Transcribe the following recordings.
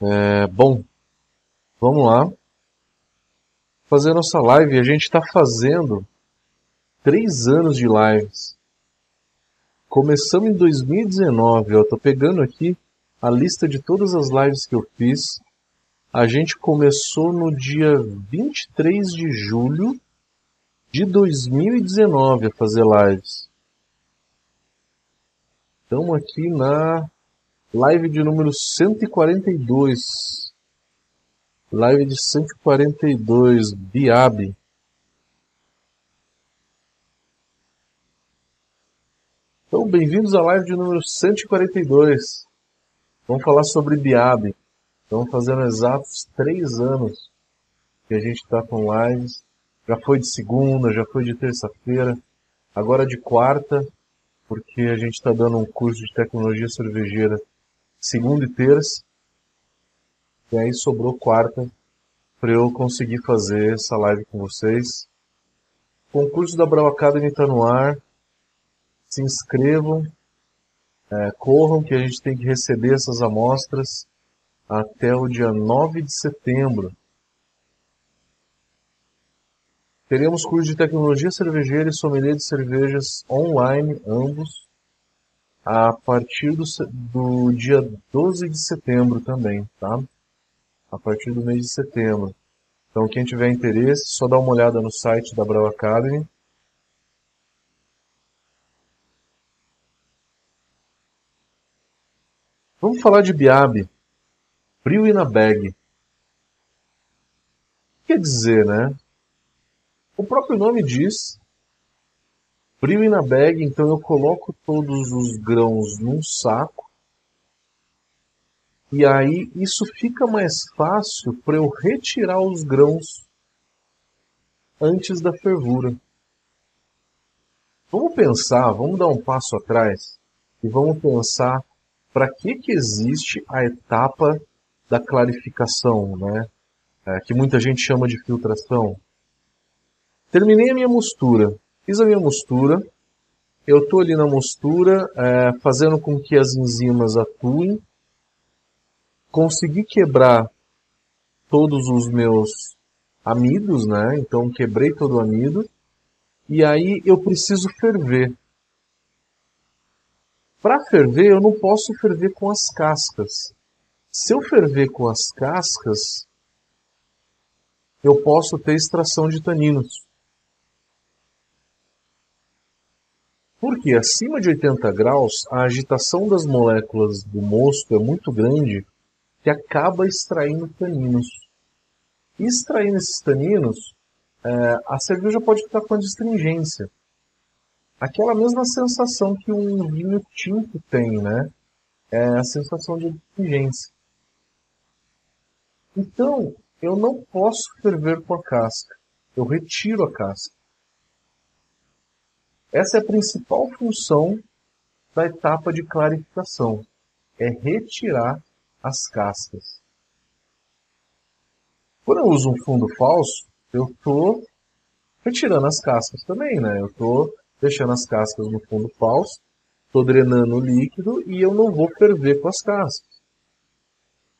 É, bom, vamos lá. Fazer nossa live. A gente está fazendo três anos de lives. Começamos em 2019. Eu pegando aqui a lista de todas as lives que eu fiz. A gente começou no dia 23 de julho de 2019 a fazer lives. Estamos aqui na live de número 142. Live de 142, Biab. Então, bem-vindos à live de número 142. Vamos falar sobre Biab. Estamos fazendo exatos três anos que a gente está com lives. Já foi de segunda, já foi de terça-feira, agora de quarta, porque a gente está dando um curso de tecnologia cervejeira segunda e terça. E aí sobrou quarta para eu conseguir fazer essa live com vocês. O concurso da Brau Academy está no ar. Se inscrevam, é, corram que a gente tem que receber essas amostras até o dia 9 de setembro. Teremos curso de tecnologia cervejeira e sommelier de cervejas online, ambos, a partir do, do dia 12 de setembro também, tá? A partir do mês de setembro. Então, quem tiver interesse, só dá uma olhada no site da Brau Academy. Vamos falar de Biab. Frio e na bag. Quer dizer, né? O próprio nome diz frio na bag, então eu coloco todos os grãos num saco. E aí isso fica mais fácil para eu retirar os grãos antes da fervura. Vamos pensar, vamos dar um passo atrás e vamos pensar para que, que existe a etapa da clarificação, né? É, que muita gente chama de filtração. Terminei a minha mostura. Fiz a minha mostura. Eu estou ali na mostura, é, fazendo com que as enzimas atuem. Consegui quebrar todos os meus amidos, né? Então quebrei todo o amido. E aí eu preciso ferver. Para ferver, eu não posso ferver com as cascas. Se eu ferver com as cascas, eu posso ter extração de taninos. Porque acima de 80 graus, a agitação das moléculas do mosto é muito grande que acaba extraindo taninos. E extraindo esses taninos, é, a cerveja pode ficar com astringência. Aquela mesma sensação que um vinho tinto tem, né? É a sensação de astringência. Então, eu não posso ferver com a casca. Eu retiro a casca. Essa é a principal função da etapa de clarificação, é retirar as cascas. Quando eu uso um fundo falso, eu estou retirando as cascas também, né? Eu estou deixando as cascas no fundo falso, estou drenando o líquido e eu não vou ferver com as cascas.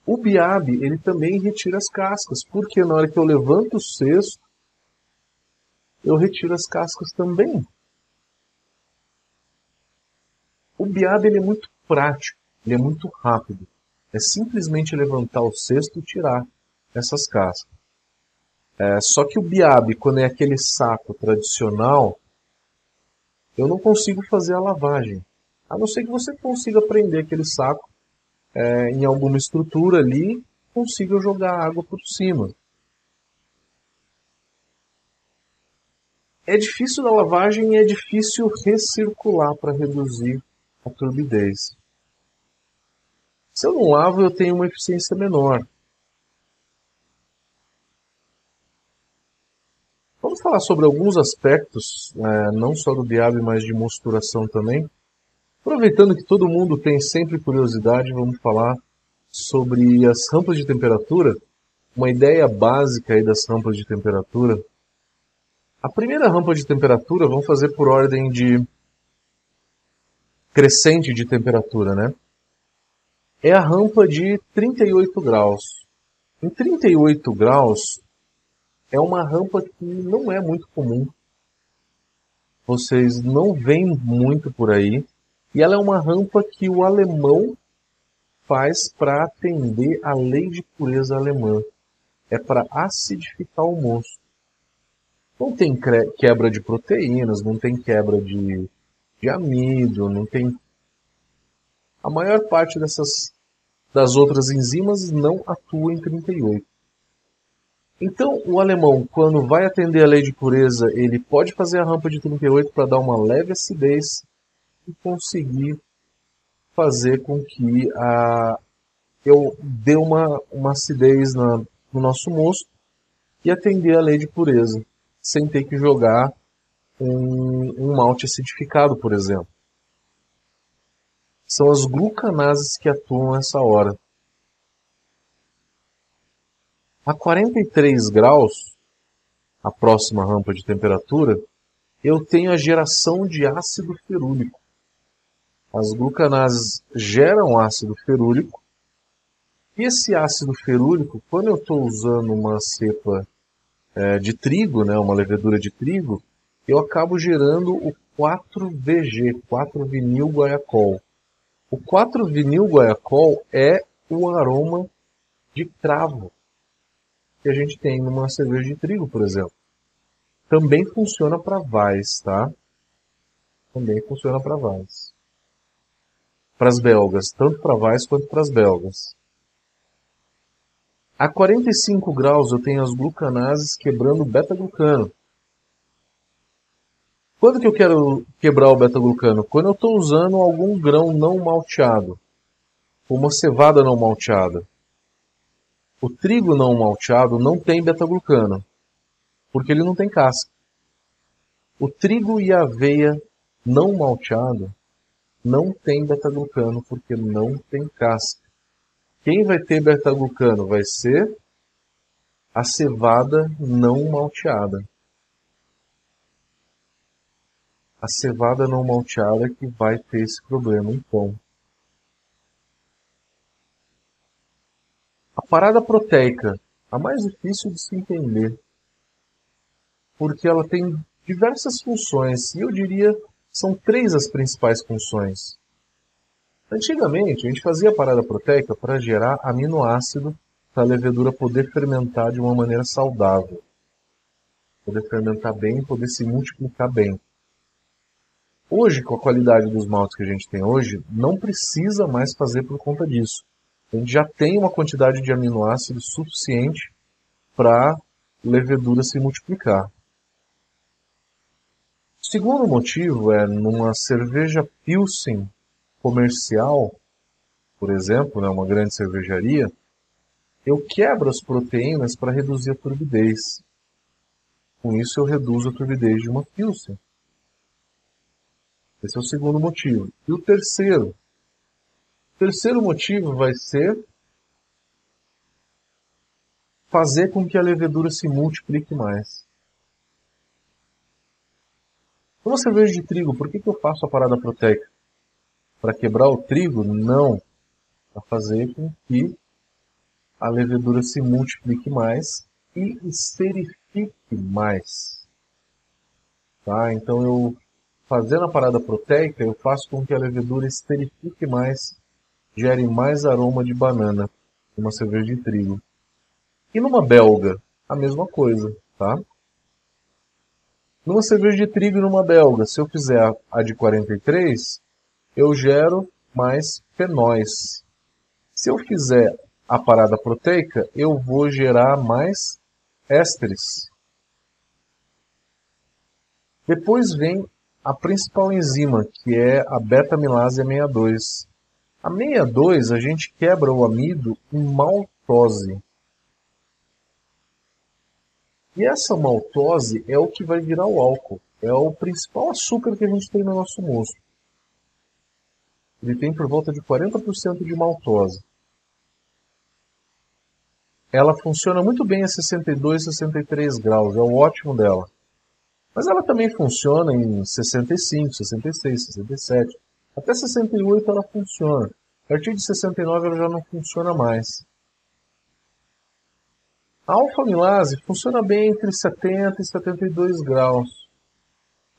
O biab, ele também retira as cascas, porque na hora que eu levanto o cesto, eu retiro as cascas também. O biab ele é muito prático, ele é muito rápido. É simplesmente levantar o cesto e tirar essas cascas. É, só que o biab, quando é aquele saco tradicional, eu não consigo fazer a lavagem. A não ser que você consiga prender aquele saco é, em alguma estrutura ali, consiga jogar água por cima. É difícil da lavagem e é difícil recircular para reduzir a turbidez. Se eu não lavo, eu tenho uma eficiência menor. Vamos falar sobre alguns aspectos, é, não só do diabo, mas de mosturação também. Aproveitando que todo mundo tem sempre curiosidade, vamos falar sobre as rampas de temperatura. Uma ideia básica aí das rampas de temperatura. A primeira rampa de temperatura, vamos fazer por ordem de crescente de temperatura, né? é a rampa de 38 graus. Em 38 graus é uma rampa que não é muito comum. Vocês não veem muito por aí. E ela é uma rampa que o alemão faz para atender a lei de pureza alemã. É para acidificar o moço. Não tem quebra de proteínas, não tem quebra de, de amido, não tem. A maior parte dessas das outras enzimas não atua em 38. Então, o alemão, quando vai atender a lei de pureza, ele pode fazer a rampa de 38 para dar uma leve acidez e conseguir fazer com que a, eu dê uma, uma acidez na, no nosso mosto e atender a lei de pureza, sem ter que jogar um, um malte acidificado, por exemplo. São as glucanases que atuam nessa hora. A 43 graus, a próxima rampa de temperatura, eu tenho a geração de ácido ferúlico. As glucanases geram ácido ferúlico. E esse ácido ferúlico, quando eu estou usando uma cepa é, de trigo, né, uma levedura de trigo, eu acabo gerando o 4-VG, 4-vinil guaiacol. O 4-vinil guaiacol é o aroma de cravo que a gente tem numa cerveja de trigo, por exemplo. Também funciona para vais, tá? Também funciona para vais. Para as belgas, tanto para vais quanto para as belgas. A 45 graus eu tenho as glucanases quebrando beta-glucano. Quando que eu quero quebrar o beta-glucano? Quando eu estou usando algum grão não malteado, uma cevada não malteada. O trigo não malteado não tem beta-glucano, porque ele não tem casca. O trigo e a aveia não malteado não tem beta-glucano, porque não tem casca. Quem vai ter beta-glucano vai ser a cevada não malteada. A cevada não malteada que vai ter esse problema, então. A parada proteica, a mais difícil de se entender, porque ela tem diversas funções, e eu diria são três as principais funções. Antigamente, a gente fazia a parada proteica para gerar aminoácido para a levedura poder fermentar de uma maneira saudável. Poder fermentar bem, poder se multiplicar bem. Hoje, com a qualidade dos maltes que a gente tem hoje, não precisa mais fazer por conta disso a gente já tem uma quantidade de aminoácidos suficiente para levedura se multiplicar. O segundo motivo é numa cerveja Pilsen comercial, por exemplo, né, uma grande cervejaria, eu quebro as proteínas para reduzir a turbidez. Com isso eu reduzo a turbidez de uma Pilsen. Esse é o segundo motivo. E o terceiro, terceiro motivo vai ser fazer com que a levedura se multiplique mais. Uma cerveja de trigo, por que, que eu faço a parada proteica? Para quebrar o trigo? Não. Para fazer com que a levedura se multiplique mais e esterifique mais. Tá? Então eu fazendo a parada proteica, eu faço com que a levedura esterifique mais gere mais aroma de banana uma cerveja de trigo. E numa belga, a mesma coisa, tá? Numa cerveja de trigo e numa belga, se eu fizer a de 43, eu gero mais fenóis. Se eu fizer a parada proteica, eu vou gerar mais ésteres. Depois vem a principal enzima, que é a beta-amilase 62. A 62 a gente quebra o amido em maltose. E essa maltose é o que vai virar o álcool. É o principal açúcar que a gente tem no nosso moço. Ele tem por volta de 40% de maltose. Ela funciona muito bem a 62, 63 graus, é o ótimo dela. Mas ela também funciona em 65, 66, 67. Até 68 ela funciona. A partir de 69 ela já não funciona mais. A alfa-amilase funciona bem entre 70 e 72 graus.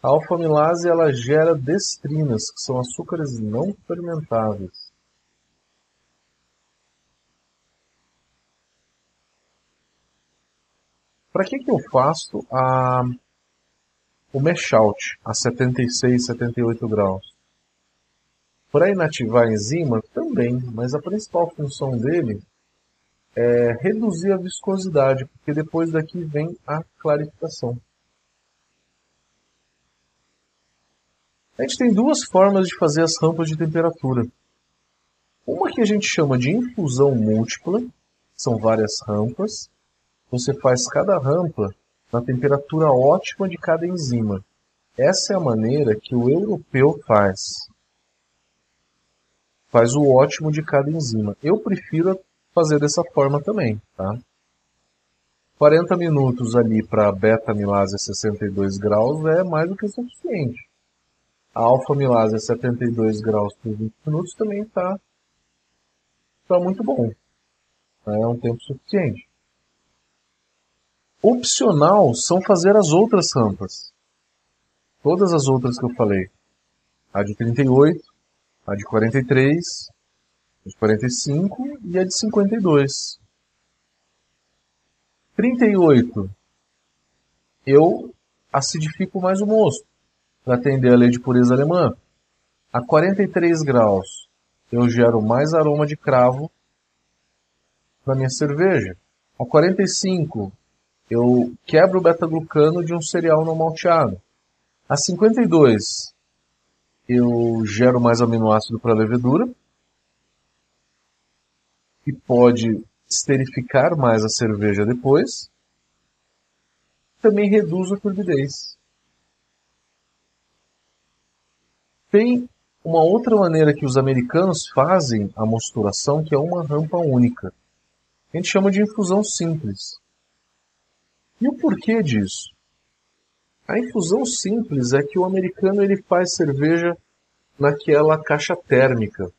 A alfa-amilase ela gera destrinas, que são açúcares não fermentáveis. Para que, que eu faço a, o mesh out a 76, 78 graus? Para inativar a enzima, também, mas a principal função dele é, reduzir a viscosidade, porque depois daqui vem a clarificação. A gente tem duas formas de fazer as rampas de temperatura. Uma que a gente chama de infusão múltipla, são várias rampas. Você faz cada rampa na temperatura ótima de cada enzima. Essa é a maneira que o europeu faz. Faz o ótimo de cada enzima. Eu prefiro fazer dessa forma também, tá? 40 minutos ali para a 62 graus é mais do que suficiente. A alfa-amilase a 72 graus por 20 minutos também está tá muito bom. É um tempo suficiente. Opcional são fazer as outras rampas. Todas as outras que eu falei. A de 38, a de 43, de 45 e a de 52. 38. Eu acidifico mais o mosto para atender a lei de pureza alemã. A 43 graus eu gero mais aroma de cravo na minha cerveja. A 45 eu quebro o beta-glucano de um cereal não malteado. A 52 eu gero mais aminoácido para a levedura que pode esterificar mais a cerveja depois, também reduz a turbidez. Tem uma outra maneira que os americanos fazem a mosturação, que é uma rampa única. A gente chama de infusão simples. E o porquê disso? A infusão simples é que o americano ele faz cerveja naquela caixa térmica,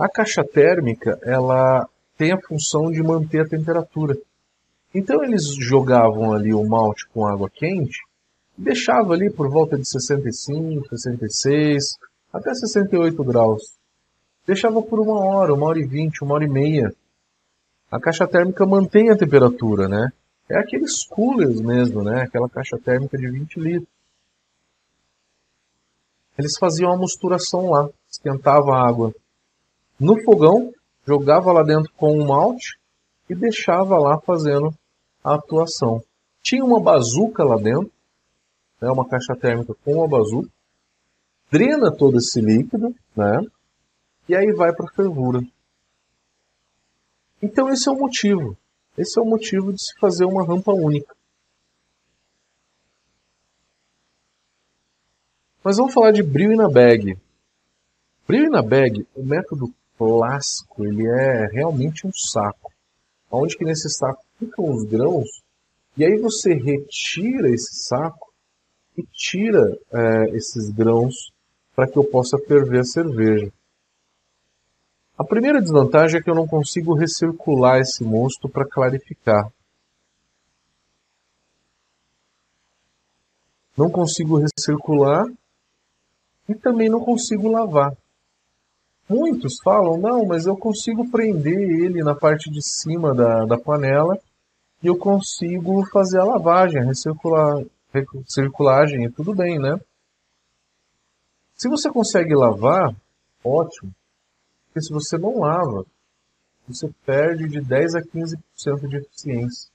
a caixa térmica, ela tem a função de manter a temperatura. Então eles jogavam ali o malte com água quente, deixava ali por volta de 65, 66, até 68 graus. Deixava por uma hora, uma hora e vinte, uma hora e meia. A caixa térmica mantém a temperatura, né? É aqueles coolers mesmo, né? Aquela caixa térmica de 20 litros. Eles faziam a mosturação lá, esquentavam a água no fogão, jogava lá dentro com um malte e deixava lá fazendo a atuação. Tinha uma bazuca lá dentro, né, uma caixa térmica com uma bazuca, drena todo esse líquido, né, e aí vai para fervura. Então esse é o motivo. Esse é o motivo de se fazer uma rampa única. Mas vamos falar de brilho na bag. Brilho na bag, o método clássico, ele é realmente um saco. Onde que nesse saco ficam os grãos, e aí você retira esse saco e tira é, esses grãos para que eu possa ferver a cerveja. A primeira desvantagem é que eu não consigo recircular esse mosto para clarificar. Não consigo recircular e também não consigo lavar. Muitos falam, não, mas eu consigo prender ele na parte de cima da, da panela e eu consigo fazer a lavagem, a recircular, recirculagem e tudo bem, né? Se você consegue lavar, ótimo. Porque se você não lava, você perde de 10 a 15% de eficiência.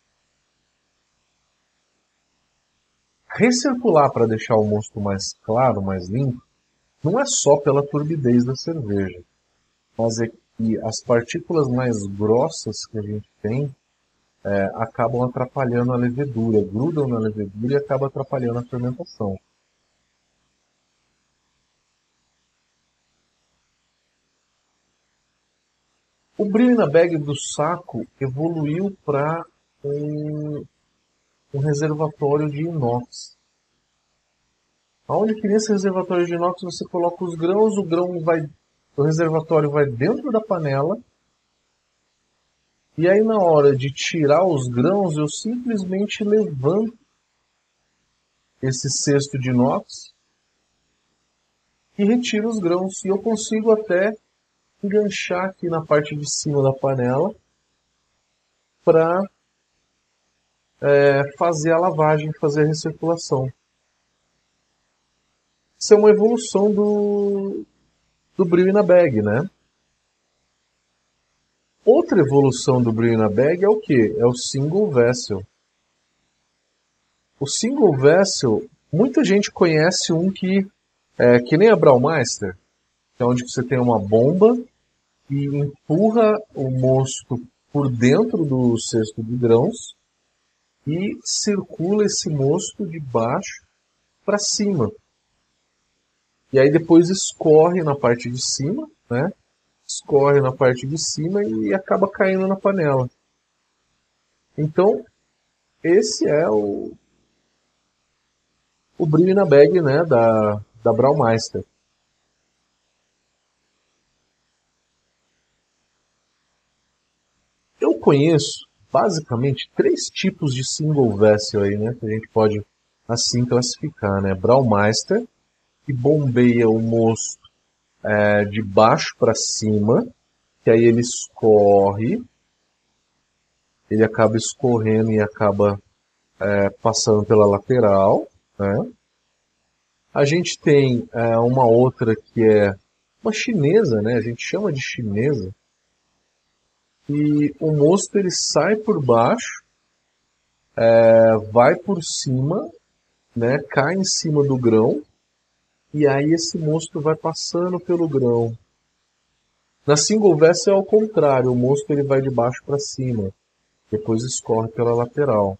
Recircular para deixar o mosto mais claro, mais limpo, não é só pela turbidez da cerveja, mas é que as partículas mais grossas que a gente tem é, acabam atrapalhando a levedura, grudam na levedura e acabam atrapalhando a fermentação. O brilho na bag do saco evoluiu para um, um reservatório de inox. Aonde que nesse reservatório de inox você coloca os grãos, o grão vai o reservatório vai dentro da panela. E aí na hora de tirar os grãos, eu simplesmente levanto esse cesto de inox e retiro os grãos. E eu consigo até enganchar aqui na parte de cima da panela para é, fazer a lavagem, fazer a recirculação. Isso é uma evolução do, do brilho na bag, né? Outra evolução do brilho na bag é o que? É o single vessel. O single vessel, muita gente conhece um que é que nem a Braumeister, que é onde você tem uma bomba e empurra o mosto por dentro do cesto de grãos e circula esse mosto de baixo para cima. E aí depois escorre na parte de cima, né? Escorre na parte de cima e acaba caindo na panela. Então, esse é o, o brilho na bag né, da, da Braumeister. Eu conheço basicamente três tipos de single vessel aí, né, que a gente pode assim classificar, né? Braumeister, que bombeia o mosto é, de baixo para cima, que aí ele escorre, ele acaba escorrendo e acaba é, passando pela lateral. Né? A gente tem é, uma outra que é uma chinesa, né? a gente chama de chinesa, e o mosto ele sai por baixo, é, vai por cima, né? cai em cima do grão, e aí esse mosto vai passando pelo grão. Na single vessel é ao contrário, o mosto ele vai de baixo para cima, depois escorre pela lateral.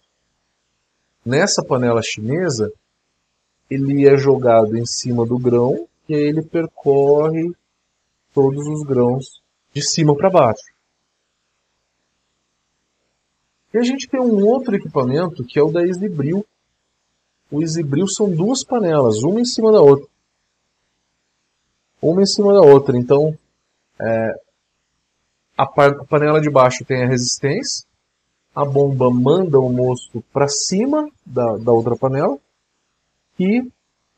Nessa panela chinesa, ele é jogado em cima do grão e aí ele percorre todos os grãos de cima para baixo. E a gente tem um outro equipamento que é o da Easybril. O Easybril são duas panelas, uma em cima da outra uma em cima da outra. Então, é, a, panela de baixo tem a resistência, a bomba manda o mosto para cima da, da outra panela e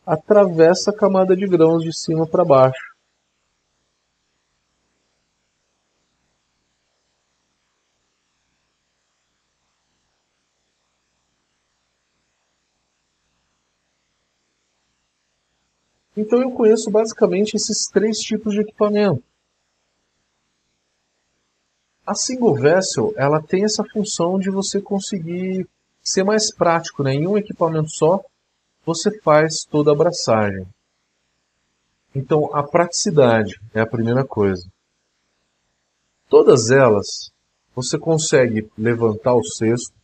atravessa a camada de grãos de cima para baixo. Então eu conheço basicamente esses três tipos de equipamento. A single vessel, ela tem essa função de você conseguir ser mais prático, né? Em um equipamento só, você faz toda a abraçagem. Então, a praticidade é a primeira coisa. Todas elas, você consegue levantar o cesto,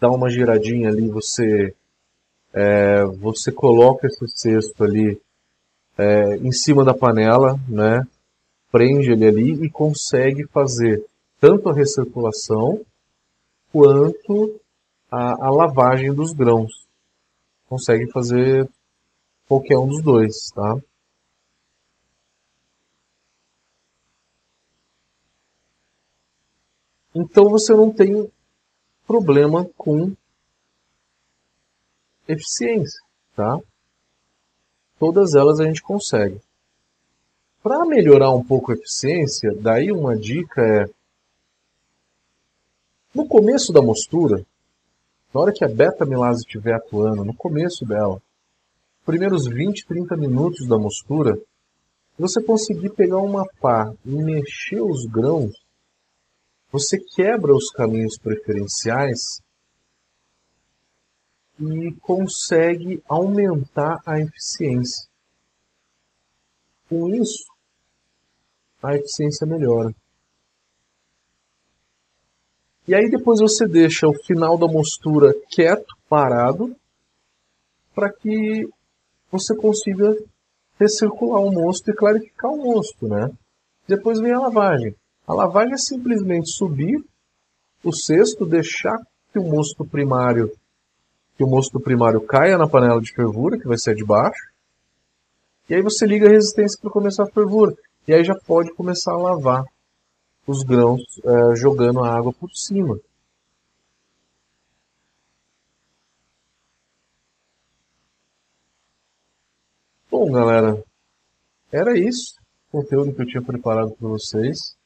dar uma giradinha ali, você é, você coloca esse cesto ali é, em cima da panela, né? prende ele ali e consegue fazer tanto a recirculação quanto a, a lavagem dos grãos. Consegue fazer qualquer um dos dois, tá? Então você não tem problema com eficiência, tá? Todas elas a gente consegue. Para melhorar um pouco a eficiência, daí uma dica é no começo da mostura, na hora que a beta-milase estiver atuando, no começo dela, primeiros 20, 30 minutos da mostura, você conseguir pegar uma pá e mexer os grãos, você quebra os caminhos preferenciais e consegue aumentar a eficiência. Com isso, a eficiência melhora. E aí depois você deixa o final da mostura quieto, parado, para que você consiga recircular o mosto e clarificar o mosto, né? Depois vem a lavagem. A lavagem é simplesmente subir o cesto, deixar que o mosto primário que o mosto primário caia na panela de fervura, que vai ser a de baixo. E aí você liga a resistência para começar a fervura. E aí já pode começar a lavar os grãos é, jogando a água por cima. Bom, galera, era isso o conteúdo que eu tinha preparado para vocês.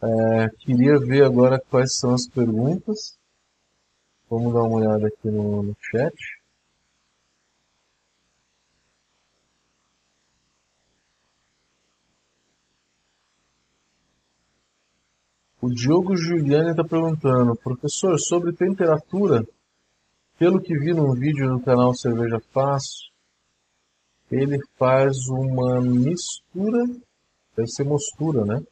É, queria ver agora quais são as perguntas. Vamos dar uma olhada aqui no, no chat. O Diogo Giuliani está perguntando, professor, sobre temperatura, pelo que vi num vídeo no canal Cerveja Fácil, ele faz uma mistura, deve ser mostura, né?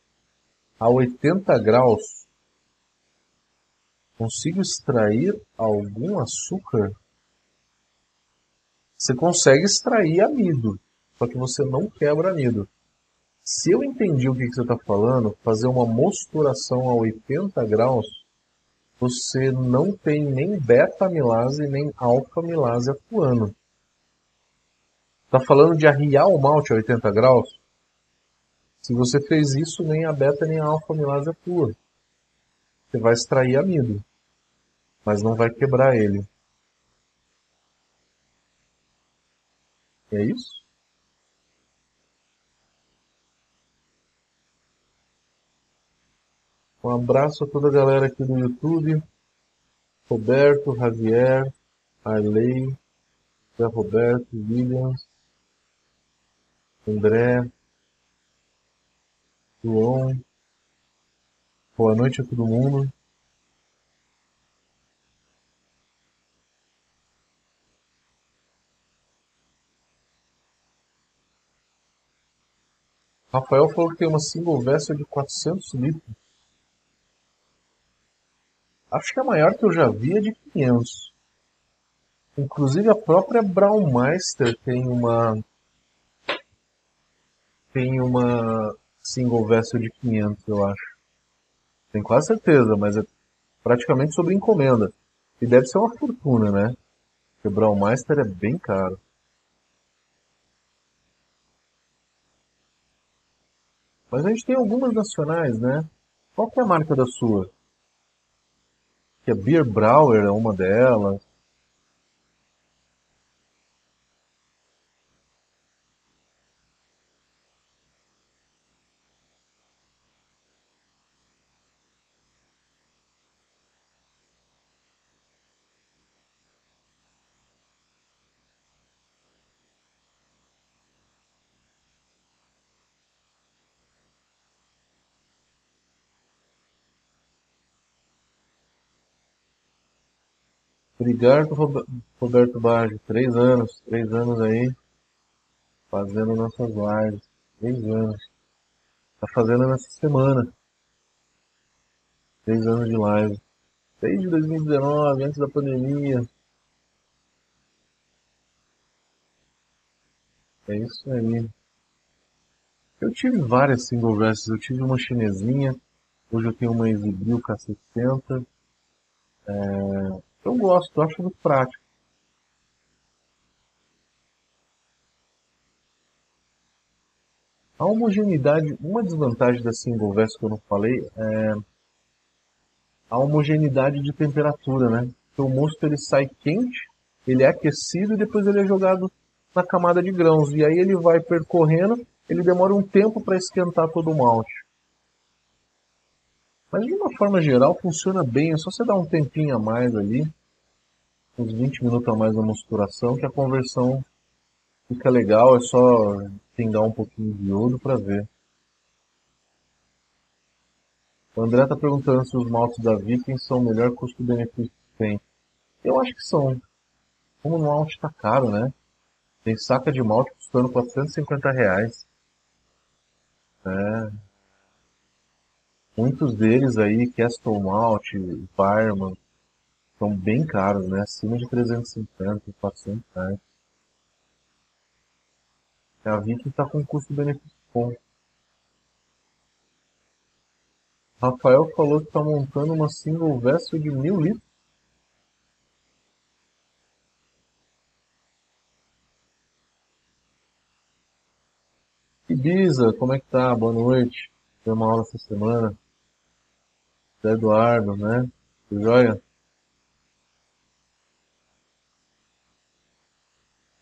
A 80 graus. Consigo extrair algum açúcar? Você consegue extrair amido, só que você não quebra amido. Se eu entendi o que, você está falando, fazer uma mosturação a 80 graus, você não tem nem beta-amilase nem alfa-amilase atuando. Está falando de arriar o malte a 80 graus? Se você fez isso, nem a beta nem a alfa amilase atua. Você vai extrair amido, mas não vai quebrar ele. É isso? Um abraço a toda a galera aqui do YouTube. Roberto, Javier, Arley, Zé Roberto, Williams, André, João. Boa noite a todo mundo. Rafael falou que tem uma single vessel de 400 litros. Acho que a maior que eu já vi é de 500. Inclusive a própria Braumeister tem uma tem uma single vessel de 500, eu acho. Tenho quase certeza, mas é praticamente sobre encomenda. E deve ser uma fortuna, né? Porque Braumeister é bem caro. Mas a gente tem algumas nacionais, né? Qual que é a marca da sua? Que a Beer Brauer é uma delas. Obrigado, Roberto Baggio. Três anos, três anos aí, fazendo nossas lives. Três anos. Tá fazendo nessa semana. Três anos de live. Desde 2019, antes da pandemia. É isso aí. Eu tive várias single verses. Eu tive uma chinesinha. Hoje eu tenho uma Exibril K60. É... Eu gosto, acho muito prático. A homogeneidade, uma desvantagem da single verse que eu não falei é a homogeneidade de temperatura, né? Porque o mosto ele sai quente, ele é aquecido e depois ele é jogado na camada de grãos. E aí ele vai percorrendo, ele demora um tempo para esquentar todo o malte. Mas de uma forma geral funciona bem, é só você dar um tempinho a mais ali, uns 20 minutos a mais na mosturação, que a conversão fica legal, é só pingar um pouquinho de iodo para ver. O André está perguntando se os maltes da Viking são o melhor custo-benefício que tem. Eu acho que são. Como o malte está caro, né? Tem saca de malte custando 450 reais. É, Muitos deles aí, Castle Malt, Fireman, são bem caros, né? Acima de 350, 400 reais. A Viking está com custo-benefício bom. Rafael falou que está montando uma single vessel de mil litros. Ibiza, como é que tá? Boa noite. Tem uma aula essa semana. Eduardo, né? Tudo joia?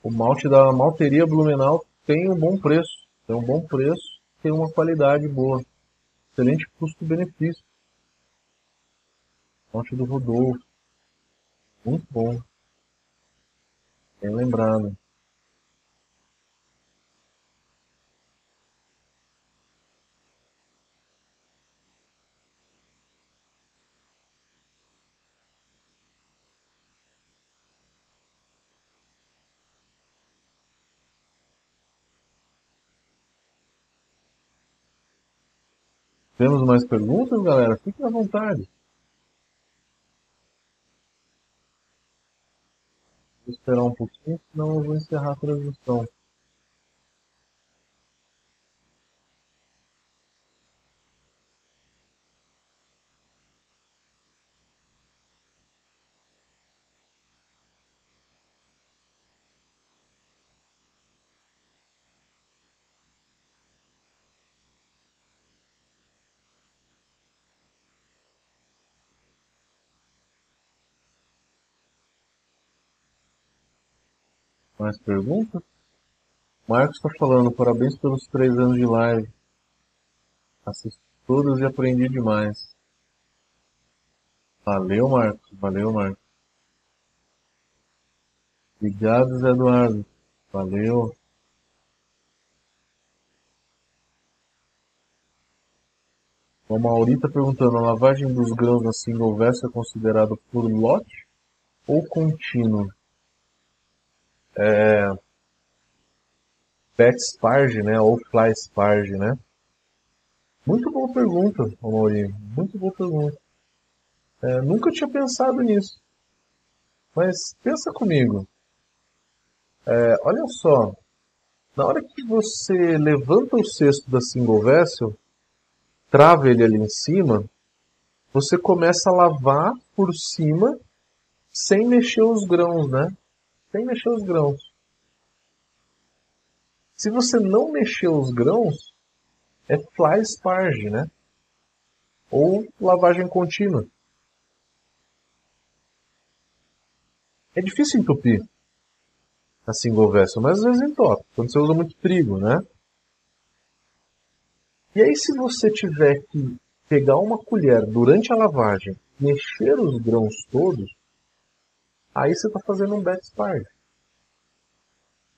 O malte da malteria Blumenau tem um bom preço. Tem um bom preço, tem uma qualidade boa. Excelente custo-benefício. Malte do Rodolfo. Muito bom. Bem lembrado. Temos mais perguntas, galera? Fiquem à vontade. Vou esperar um pouquinho, senão eu vou encerrar a transmissão. Mais perguntas? Marcos está falando, parabéns pelos três anos de live. Assisti todas e aprendi demais. Valeu, Marcos. Valeu, Marcos. Obrigado, Zé Eduardo. Valeu. O Mauri está perguntando, a lavagem dos grãos na single verso é considerada por lote ou contínuo? É, Pet Sparge, né, ou Fly Sparge, né? Muito boa pergunta, Maurinho. Muito boa pergunta. É, nunca tinha pensado nisso. Mas pensa comigo. É, olha só. Na hora que você levanta o cesto da single vessel, trava ele ali em cima, você começa a lavar por cima sem mexer os grãos, né? Sem mexer os grãos. Se você não mexer os grãos, é fly sparge, né? Ou lavagem contínua. É difícil entupir a single vessel, mas às vezes entope, quando você usa muito trigo, né? E aí se você tiver que pegar uma colher durante a lavagem, mexer os grãos todos, Aí você está fazendo um backspire.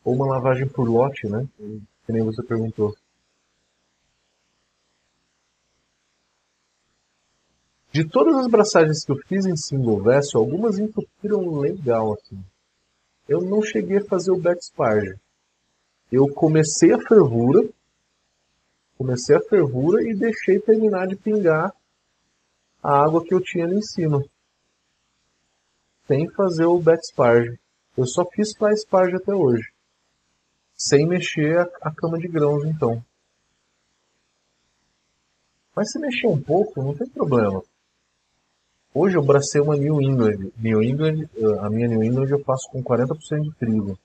Ou uma lavagem por lote, né? Que nem você perguntou. De todas as braçagens que eu fiz em single vessel, algumas entupiram legal assim. Eu não cheguei a fazer o backspire. Eu comecei a fervura, comecei a fervura e deixei terminar de pingar a água que eu tinha ali em cima sem fazer o backsparge. Eu só fiz fly sparge até hoje. Sem mexer a, a cama de grãos, então. Mas se mexer um pouco, não tem problema. Hoje eu bracei uma New England. New England, eh, a minha New England eu faço com 40% de trigo.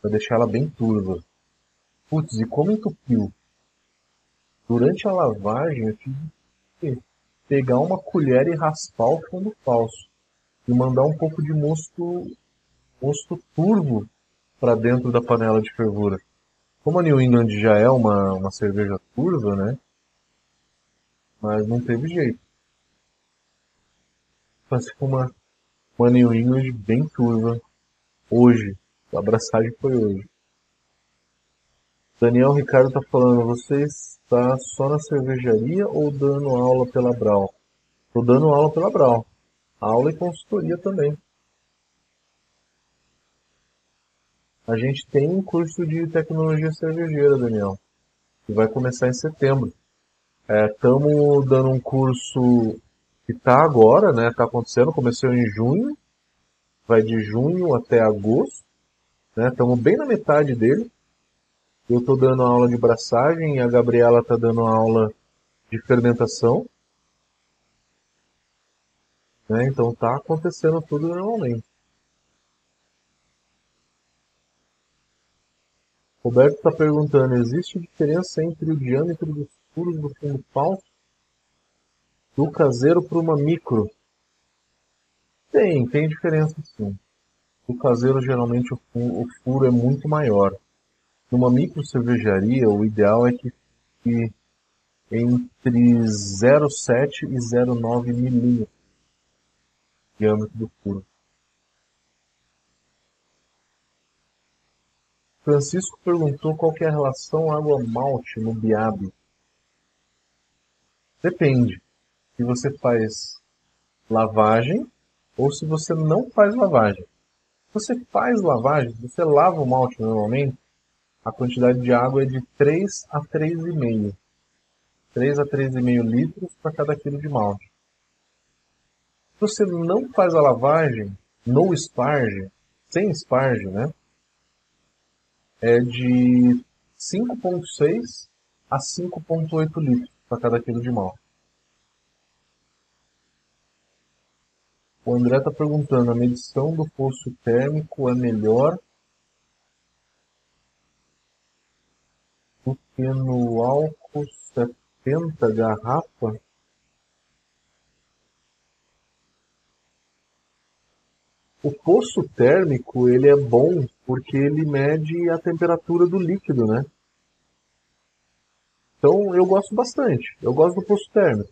Para deixar ela bem turva. Putz, e como entupiu? Durante a lavagem eu tive que pegar uma colher e raspar o fundo falso e mandar um pouco de mosto, mosto turvo para dentro da panela de fervura. Como a New England já é uma, uma cerveja turva, né? Mas não teve jeito. Mas com uma, uma New England bem turva hoje. A abraçagem foi hoje. Daniel Ricardo está falando, você está só na cervejaria ou dando aula pela Brau? Estou dando aula pela Brau aula e consultoria também. A gente tem um curso de tecnologia cervejeira, Daniel, que vai começar em setembro. Estamos é, dando um curso que está agora, né? Está acontecendo, começou em junho, vai de junho até agosto. Estamos né, bem na metade dele. Eu estou dando aula de braçagem e a Gabriela está dando aula de fermentação. Né? Então está acontecendo tudo normalmente. Roberto está perguntando, existe diferença entre o diâmetro dos furos do fundo falso do caseiro para uma micro? Tem, tem diferença sim. No caseiro, geralmente, o furo é muito maior. Numa micro cervejaria, o ideal é que fique entre 0,7 e 0,9 milímetros diâmetro do furo. Francisco perguntou qual é a relação água-malte no biabe. Depende. Se você faz lavagem ou se você não faz lavagem. Se você faz lavagem, se você lava o malte normalmente, a quantidade de água é de 3 a 3,5. 3 a 3,5 litros para cada quilo de malte. Você não faz a lavagem no esparge, sem esparge, né? é de 5,6 a 5,8 litros para cada quilo de mal. O André está perguntando, a medição do poço térmico é melhor do que no álcool 70 garrafa? O poço térmico ele é bom porque ele mede a temperatura do líquido, né? Então eu gosto bastante. Eu gosto do poço térmico.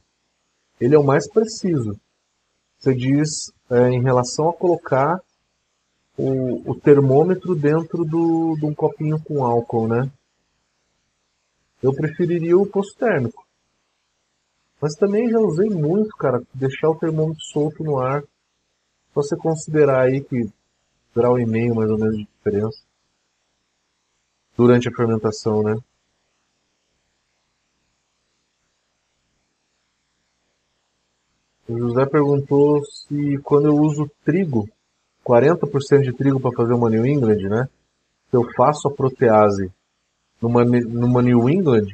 Ele é o mais preciso. Você diz é, em relação a colocar o, o termômetro dentro do, de um copinho com álcool, né? Eu preferiria o poço térmico. Mas também já usei muito, cara, deixar o termômetro solto no ar você considerar aí que grau e meio mais ou menos de diferença durante a fermentação, né? O José perguntou se quando eu uso trigo, 40% de trigo para fazer uma New England, né? Se eu faço a protease numa, numa New England,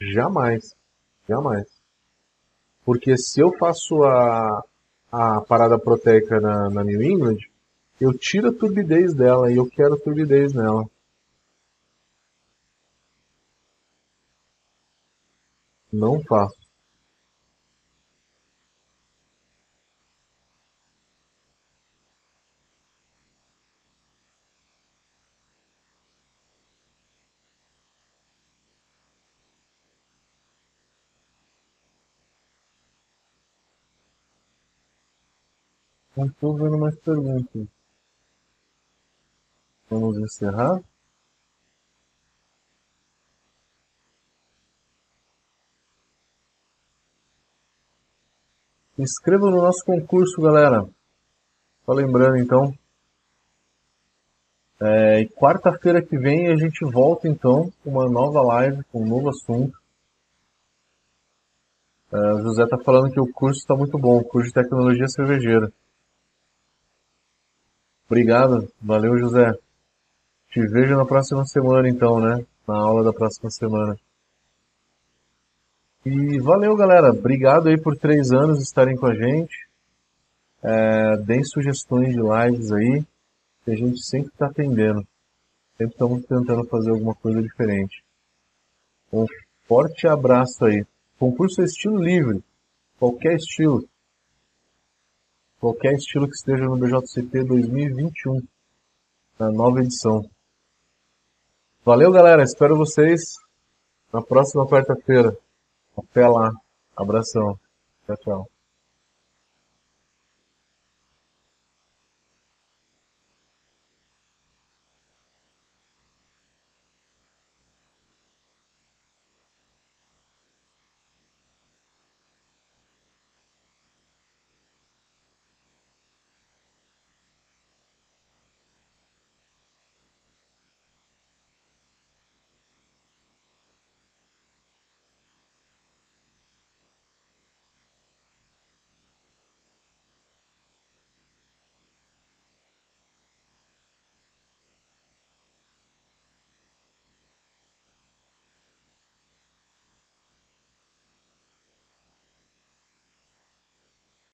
jamais. Jamais. Porque se eu faço a, a parada proteica na, na New England, eu tiro a turbidez dela e eu quero turbidez nela. Não faço. Não estou vendo mais perguntas. Vamos encerrar. Se inscreva no nosso concurso, galera. Só lembrando, então. É, Quarta-feira que vem a gente volta, então, com uma nova live, com um novo assunto. É, o José está falando que o curso está muito bom, o curso de tecnologia cervejeira. Obrigado, valeu José. Te vejo na próxima semana então, né? Na aula da próxima semana. E valeu galera, obrigado aí por três anos estarem com a gente. É, deem sugestões de lives aí, que a gente sempre está atendendo. Sempre estamos tentando fazer alguma coisa diferente. Um forte abraço aí. Concurso é estilo livre, qualquer estilo qualquer estilo que esteja no BJCP 2021, na nova edição. Valeu, galera. Espero vocês na próxima quarta-feira. Até lá. Abração. Tchau, tchau.